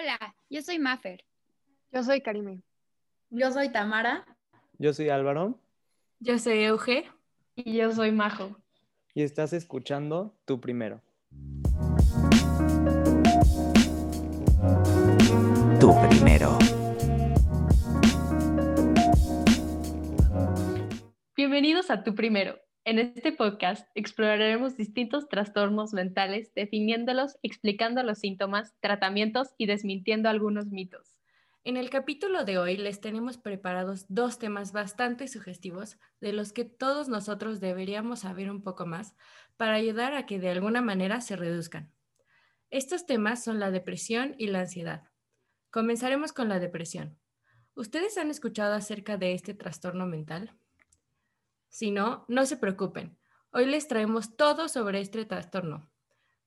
Hola, yo soy Maffer. Yo soy Karime. Yo soy Tamara. Yo soy Álvaro. Yo soy Euge. Y yo soy Majo. Y estás escuchando Tu Primero. Tu Primero. Bienvenidos a Tu Primero. En este podcast exploraremos distintos trastornos mentales, definiéndolos, explicando los síntomas, tratamientos y desmintiendo algunos mitos. En el capítulo de hoy les tenemos preparados dos temas bastante sugestivos de los que todos nosotros deberíamos saber un poco más para ayudar a que de alguna manera se reduzcan. Estos temas son la depresión y la ansiedad. Comenzaremos con la depresión. ¿Ustedes han escuchado acerca de este trastorno mental? Si no, no se preocupen. Hoy les traemos todo sobre este trastorno.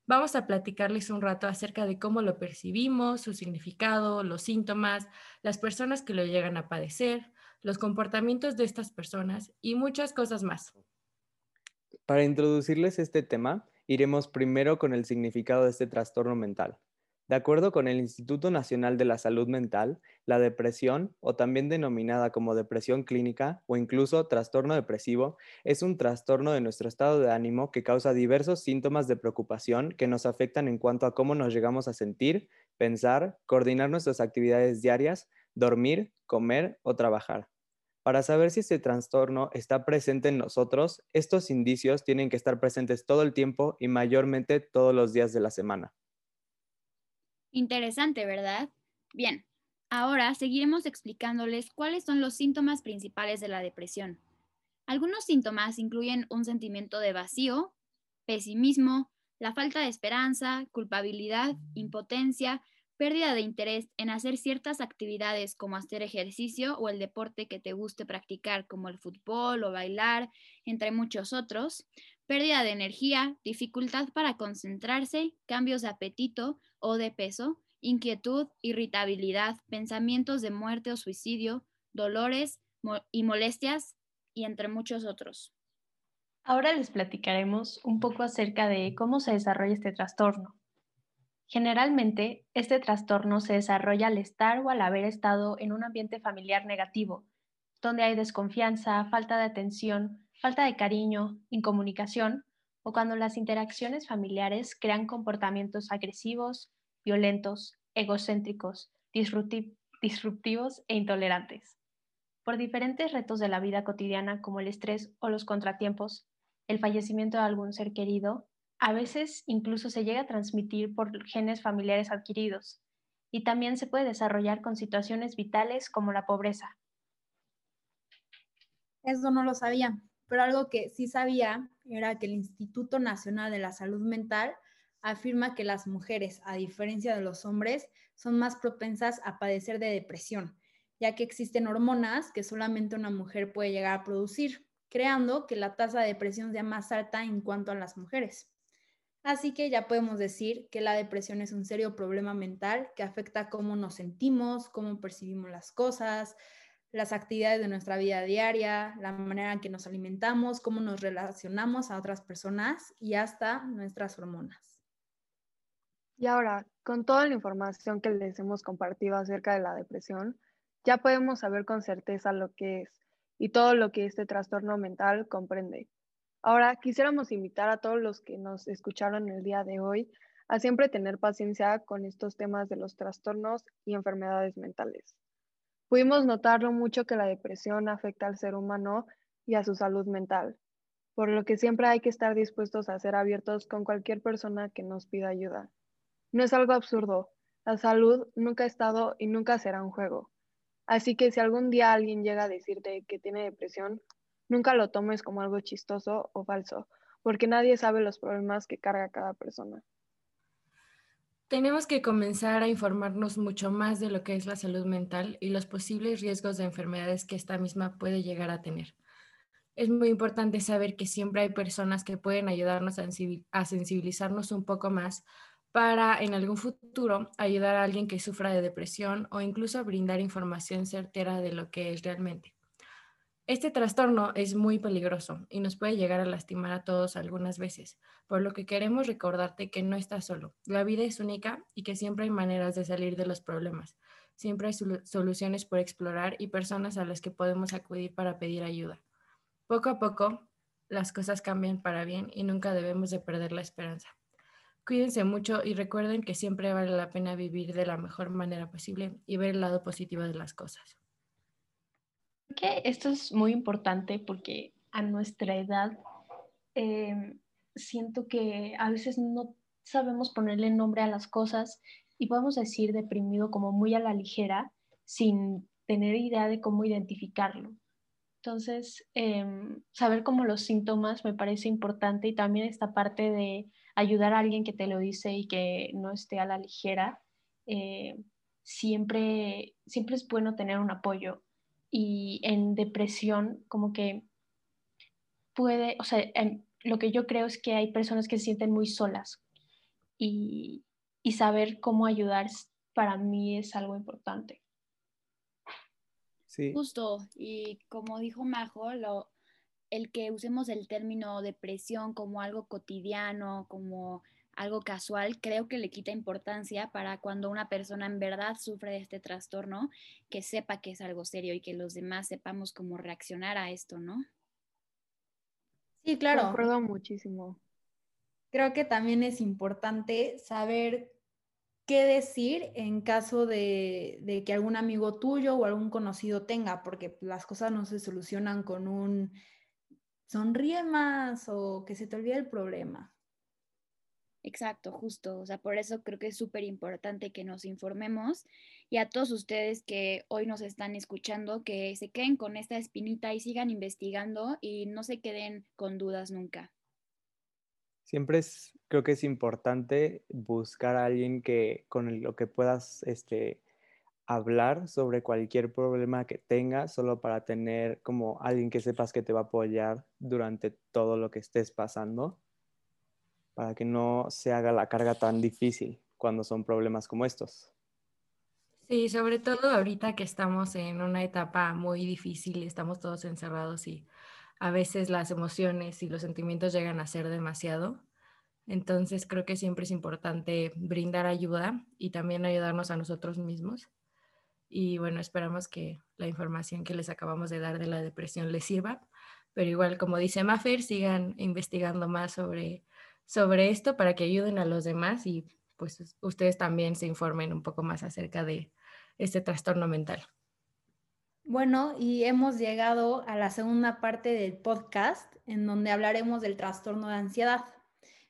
Vamos a platicarles un rato acerca de cómo lo percibimos, su significado, los síntomas, las personas que lo llegan a padecer, los comportamientos de estas personas y muchas cosas más. Para introducirles este tema, iremos primero con el significado de este trastorno mental. De acuerdo con el Instituto Nacional de la Salud Mental, la depresión, o también denominada como depresión clínica o incluso trastorno depresivo, es un trastorno de nuestro estado de ánimo que causa diversos síntomas de preocupación que nos afectan en cuanto a cómo nos llegamos a sentir, pensar, coordinar nuestras actividades diarias, dormir, comer o trabajar. Para saber si este trastorno está presente en nosotros, estos indicios tienen que estar presentes todo el tiempo y mayormente todos los días de la semana. Interesante, ¿verdad? Bien, ahora seguiremos explicándoles cuáles son los síntomas principales de la depresión. Algunos síntomas incluyen un sentimiento de vacío, pesimismo, la falta de esperanza, culpabilidad, impotencia, pérdida de interés en hacer ciertas actividades como hacer ejercicio o el deporte que te guste practicar como el fútbol o bailar, entre muchos otros, pérdida de energía, dificultad para concentrarse, cambios de apetito o de peso, inquietud, irritabilidad, pensamientos de muerte o suicidio, dolores y molestias, y entre muchos otros. Ahora les platicaremos un poco acerca de cómo se desarrolla este trastorno. Generalmente, este trastorno se desarrolla al estar o al haber estado en un ambiente familiar negativo, donde hay desconfianza, falta de atención, falta de cariño, incomunicación o cuando las interacciones familiares crean comportamientos agresivos, violentos, egocéntricos, disruptivos e intolerantes. Por diferentes retos de la vida cotidiana como el estrés o los contratiempos, el fallecimiento de algún ser querido, a veces incluso se llega a transmitir por genes familiares adquiridos y también se puede desarrollar con situaciones vitales como la pobreza. Eso no lo sabía pero algo que sí sabía era que el Instituto Nacional de la Salud Mental afirma que las mujeres, a diferencia de los hombres, son más propensas a padecer de depresión, ya que existen hormonas que solamente una mujer puede llegar a producir, creando que la tasa de depresión sea más alta en cuanto a las mujeres. Así que ya podemos decir que la depresión es un serio problema mental que afecta cómo nos sentimos, cómo percibimos las cosas, las actividades de nuestra vida diaria, la manera en que nos alimentamos, cómo nos relacionamos a otras personas y hasta nuestras hormonas. Y ahora, con toda la información que les hemos compartido acerca de la depresión, ya podemos saber con certeza lo que es y todo lo que este trastorno mental comprende. Ahora, quisiéramos invitar a todos los que nos escucharon el día de hoy a siempre tener paciencia con estos temas de los trastornos y enfermedades mentales. Pudimos notar lo mucho que la depresión afecta al ser humano y a su salud mental, por lo que siempre hay que estar dispuestos a ser abiertos con cualquier persona que nos pida ayuda. No es algo absurdo, la salud nunca ha estado y nunca será un juego. Así que si algún día alguien llega a decirte que tiene depresión, nunca lo tomes como algo chistoso o falso, porque nadie sabe los problemas que carga cada persona. Tenemos que comenzar a informarnos mucho más de lo que es la salud mental y los posibles riesgos de enfermedades que esta misma puede llegar a tener. Es muy importante saber que siempre hay personas que pueden ayudarnos a sensibilizarnos un poco más para en algún futuro ayudar a alguien que sufra de depresión o incluso brindar información certera de lo que es realmente. Este trastorno es muy peligroso y nos puede llegar a lastimar a todos algunas veces, por lo que queremos recordarte que no estás solo. La vida es única y que siempre hay maneras de salir de los problemas. Siempre hay soluciones por explorar y personas a las que podemos acudir para pedir ayuda. Poco a poco, las cosas cambian para bien y nunca debemos de perder la esperanza. Cuídense mucho y recuerden que siempre vale la pena vivir de la mejor manera posible y ver el lado positivo de las cosas. Que esto es muy importante porque a nuestra edad em, siento que a veces no sabemos ponerle nombre a las cosas y podemos decir deprimido como muy a la ligera sin tener idea de cómo identificarlo. Entonces, em, saber cómo los síntomas me parece importante y también esta parte de ayudar a alguien que te lo dice y que no esté a la ligera. Eh, siempre, siempre es bueno tener un apoyo. Y en depresión, como que puede, o sea, lo que yo creo es que hay personas que se sienten muy solas y, y saber cómo ayudar para mí es algo importante. Justo, y como dijo Majo, lo, el que usemos el término depresión como algo cotidiano, como algo casual, creo que le quita importancia para cuando una persona en verdad sufre de este trastorno, que sepa que es algo serio y que los demás sepamos cómo reaccionar a esto, ¿no? Sí, claro. Concuerdo muchísimo. Creo que también es importante saber qué decir en caso de, que algún amigo tuyo o algún conocido tenga, porque las cosas no se solucionan con un sonríe más o que se te olvide el problema. Exacto, justo. O sea, por eso creo que es súper importante que nos informemos y a todos ustedes que hoy nos están escuchando, que se queden con esta espinita y sigan investigando y no se queden con dudas nunca. Siempre es, creo que es importante buscar a alguien que con lo que puedas este, hablar sobre cualquier problema que tengas, solo para tener como alguien que sepas que te va a apoyar durante todo lo que estés pasando, para que no se haga la carga tan difícil cuando son problemas como estos. Sí, sobre todo ahorita que estamos en una etapa muy difícil, estamos todos encerrados y a veces las emociones y los sentimientos llegan a ser demasiado. Entonces creo que siempre es importante brindar ayuda y también ayudarnos a nosotros mismos. Y bueno, esperamos que la información que les acabamos de dar de la depresión les sirva. Pero igual, como dice Maffer, sigan investigando más sobre, sobre esto para que ayuden a los demás y pues ustedes también se informen un poco más acerca de este trastorno mental. Bueno, y hemos llegado a la segunda parte del podcast en donde hablaremos del trastorno de ansiedad.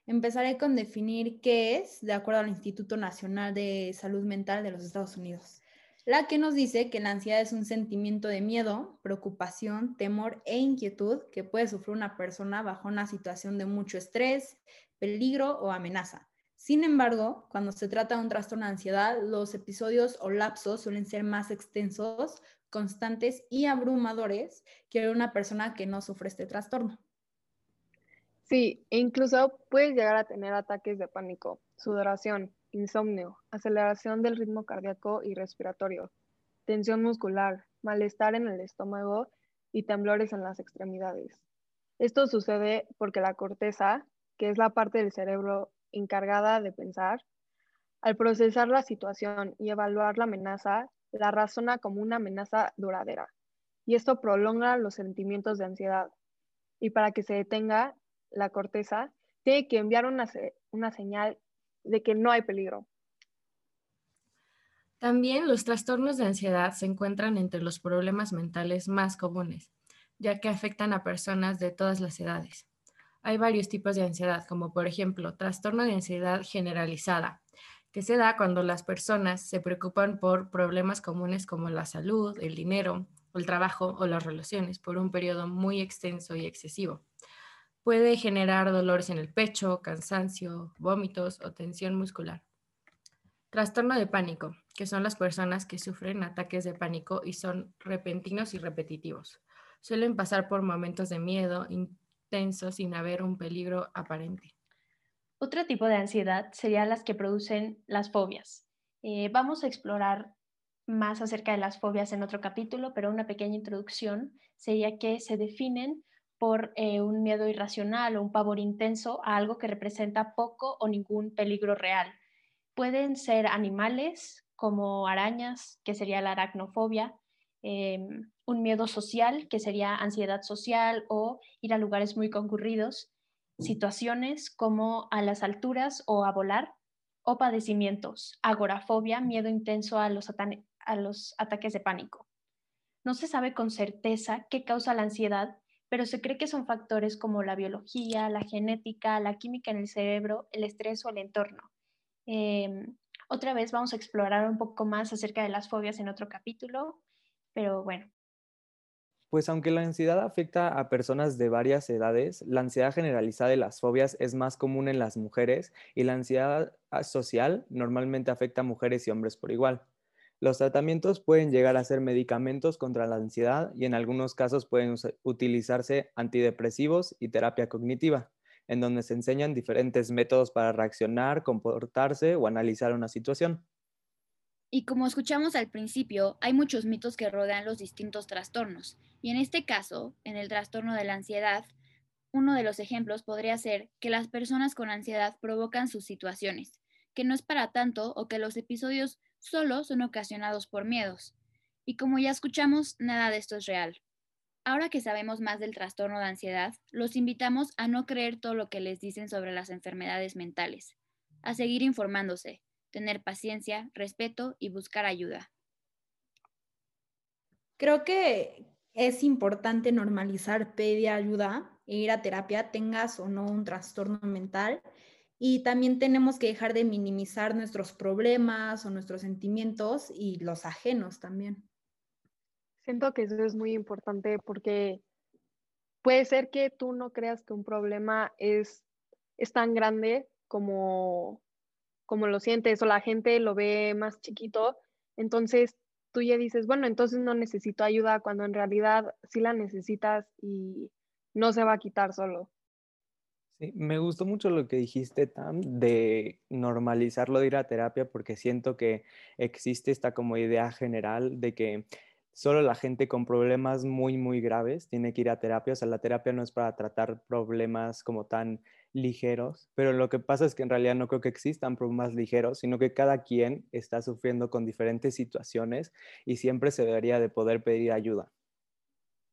Empezaré con definir qué es, de acuerdo al Instituto Nacional de Salud Mental de los Estados Unidos, la que nos dice que la ansiedad es un sentimiento de miedo, preocupación, temor e inquietud que puede sufrir una persona bajo una situación de mucho estrés, peligro o amenaza. Sin embargo, cuando se trata de un trastorno de ansiedad, los episodios o lapsos suelen ser más extensos constantes y abrumadores que una persona que no sufre este trastorno. Sí, incluso puedes llegar a tener ataques de pánico, sudoración, insomnio, aceleración del ritmo cardíaco y respiratorio, tensión muscular, malestar en el estómago y temblores en las extremidades. Esto sucede porque la corteza, que es la parte del cerebro encargada de pensar, al procesar la situación y evaluar la amenaza, la razona como una amenaza duradera. Y esto prolonga los sentimientos de ansiedad. Y para que se detenga la corteza, tiene que enviar una, una señal de que no hay peligro. También los trastornos de ansiedad se encuentran entre los problemas mentales más comunes, ya que afectan a personas de todas las edades. Hay varios tipos de ansiedad, como por ejemplo trastorno de ansiedad generalizada, que se da cuando las personas se preocupan por problemas comunes como la salud, el dinero, el trabajo o las relaciones por un periodo muy extenso y excesivo. Puede generar dolores en el pecho, cansancio, vómitos o tensión muscular. Trastorno de pánico, que son las personas que sufren ataques de pánico y son repentinos y repetitivos. Suelen pasar por momentos de miedo intensos sin haber un peligro aparente. Otro tipo de ansiedad sería las que producen las fobias. Eh, vamos a explorar más acerca de las fobias en otro capítulo, pero una pequeña introducción sería que se definen por eh, un miedo irracional o un pavor intenso a algo que representa poco o ningún peligro real. Pueden ser animales como arañas, que sería la aracnofobia, em, un miedo social, que sería ansiedad social o ir a lugares muy concurridos, situaciones como a las alturas o a volar, o padecimientos, agorafobia, miedo intenso a los, a los ataques de pánico. No se sabe con certeza qué causa la ansiedad, pero se cree que son factores como la biología, la genética, la química en el cerebro, el estrés o el entorno. Em, otra vez vamos a explorar un poco más acerca de las fobias en otro capítulo, pero bueno. Pues aunque la ansiedad afecta a personas de varias edades, la ansiedad generalizada de las fobias es más común en las mujeres y la ansiedad social normalmente afecta a mujeres y hombres por igual. Los tratamientos pueden llegar a ser medicamentos contra la ansiedad y en algunos casos pueden utilizarse antidepresivos y terapia cognitiva, en donde se enseñan diferentes métodos para reaccionar, comportarse o analizar una situación. Y como escuchamos al principio, hay muchos mitos que rodean los distintos trastornos. Y en este caso, en el trastorno de la ansiedad, uno de los ejemplos podría ser que las personas con ansiedad provocan sus situaciones, que no es para tanto o que los episodios solo son ocasionados por miedos. Y como ya escuchamos, nada de esto es real. Ahora que sabemos más del trastorno de ansiedad, los invitamos a no creer todo lo que les dicen sobre las enfermedades mentales, a seguir informándose, tener paciencia, respeto y buscar ayuda. Creo que es importante normalizar pedir ayuda e ir a terapia, tengas o no un trastorno mental y también tenemos que dejar de minimizar nuestros problemas o nuestros sentimientos y los ajenos también. Siento que eso es muy importante porque puede ser que tú no creas que un problema es, es tan grande como, como lo sientes o la gente lo ve más chiquito. Entonces tú ya dices, bueno, entonces no necesito ayuda cuando en realidad sí la necesitas y no se va a quitar solo me gustó mucho lo que dijiste, Tam, de normalizarlo de ir a terapia, porque siento que existe esta como idea general de que solo la gente con problemas muy, muy graves tiene que ir a terapia. O sea, la terapia no es para tratar problemas como tan ligeros, pero lo que pasa es que en realidad no creo que existan problemas ligeros, sino que cada quien está sufriendo con diferentes situaciones y siempre se debería de poder pedir ayuda.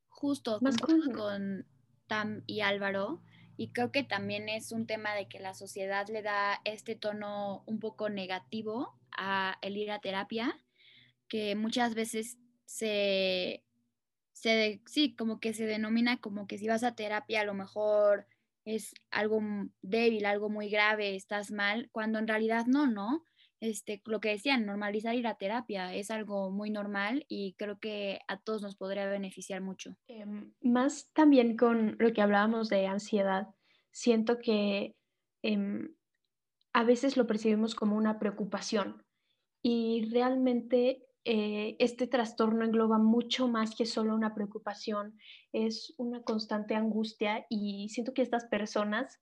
Justo, más con Tam y Álvaro y creo que también es un tema de que la sociedad le da este tono un poco negativo a el ir a terapia, que muchas veces se, se, sí, como que se denomina como que si vas a terapia a lo mejor es algo débil, algo muy grave, estás mal, cuando en realidad no, ¿no? Este, lo que decían, normalizar ir a terapia es algo muy normal y creo que a todos nos podría beneficiar mucho. Em, más también con lo que hablábamos de ansiedad, siento que em, a veces lo percibimos como una preocupación y realmente eh, este trastorno engloba mucho más que solo una preocupación, es una constante angustia y siento que estas personas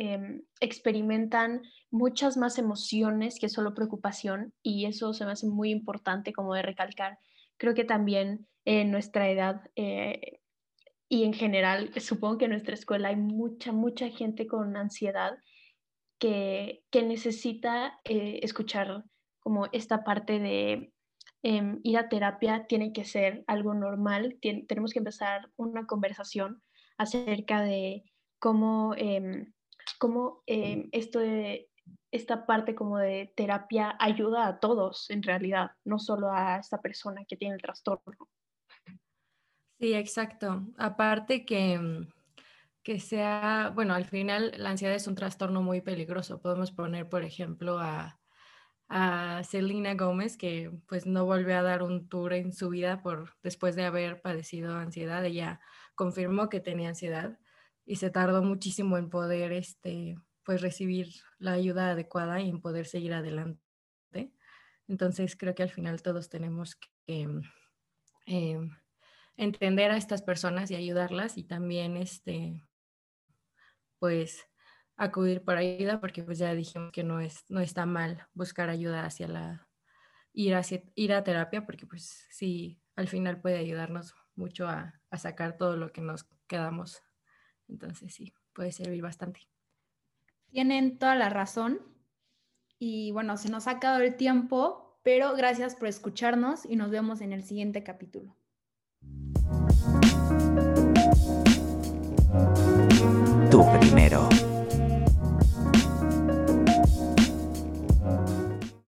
Em, experimentan muchas más emociones que solo preocupación y eso se me hace muy importante como de recalcar. Creo que también en nuestra edad eh, y en general, supongo que en nuestra escuela hay mucha, mucha gente con ansiedad que, que necesita eh, escuchar como esta parte de em, ir a terapia tiene que ser algo normal, tenemos que empezar una conversación acerca de cómo em, cómo em, esto de, esta parte como de terapia ayuda a todos en realidad, no solo a esta persona que tiene el trastorno. Sí, exacto. Aparte que, mm, que sea, bueno, al final la ansiedad es un trastorno muy peligroso. Podemos poner, por ejemplo, a, a Selena Gómez, que pues no volvió a dar un tour en su vida por, después de haber padecido ansiedad. Ella confirmó que tenía ansiedad y se tardó muchísimo en poder este, pues recibir la ayuda adecuada y en poder seguir adelante. Entonces creo que al final todos tenemos que em, entender a estas personas y ayudarlas y también este, pues acudir por ayuda porque pues ya dijimos que no, es, no está mal buscar ayuda hacia la ir a, ir a terapia porque pues sí, al final puede ayudarnos mucho a sacar todo lo que nos quedamos. Entonces sí, puede servir bastante. Tienen toda la razón. Y bueno, se nos ha acabado el tiempo, pero gracias por escucharnos y nos vemos en el siguiente capítulo. Tu primero.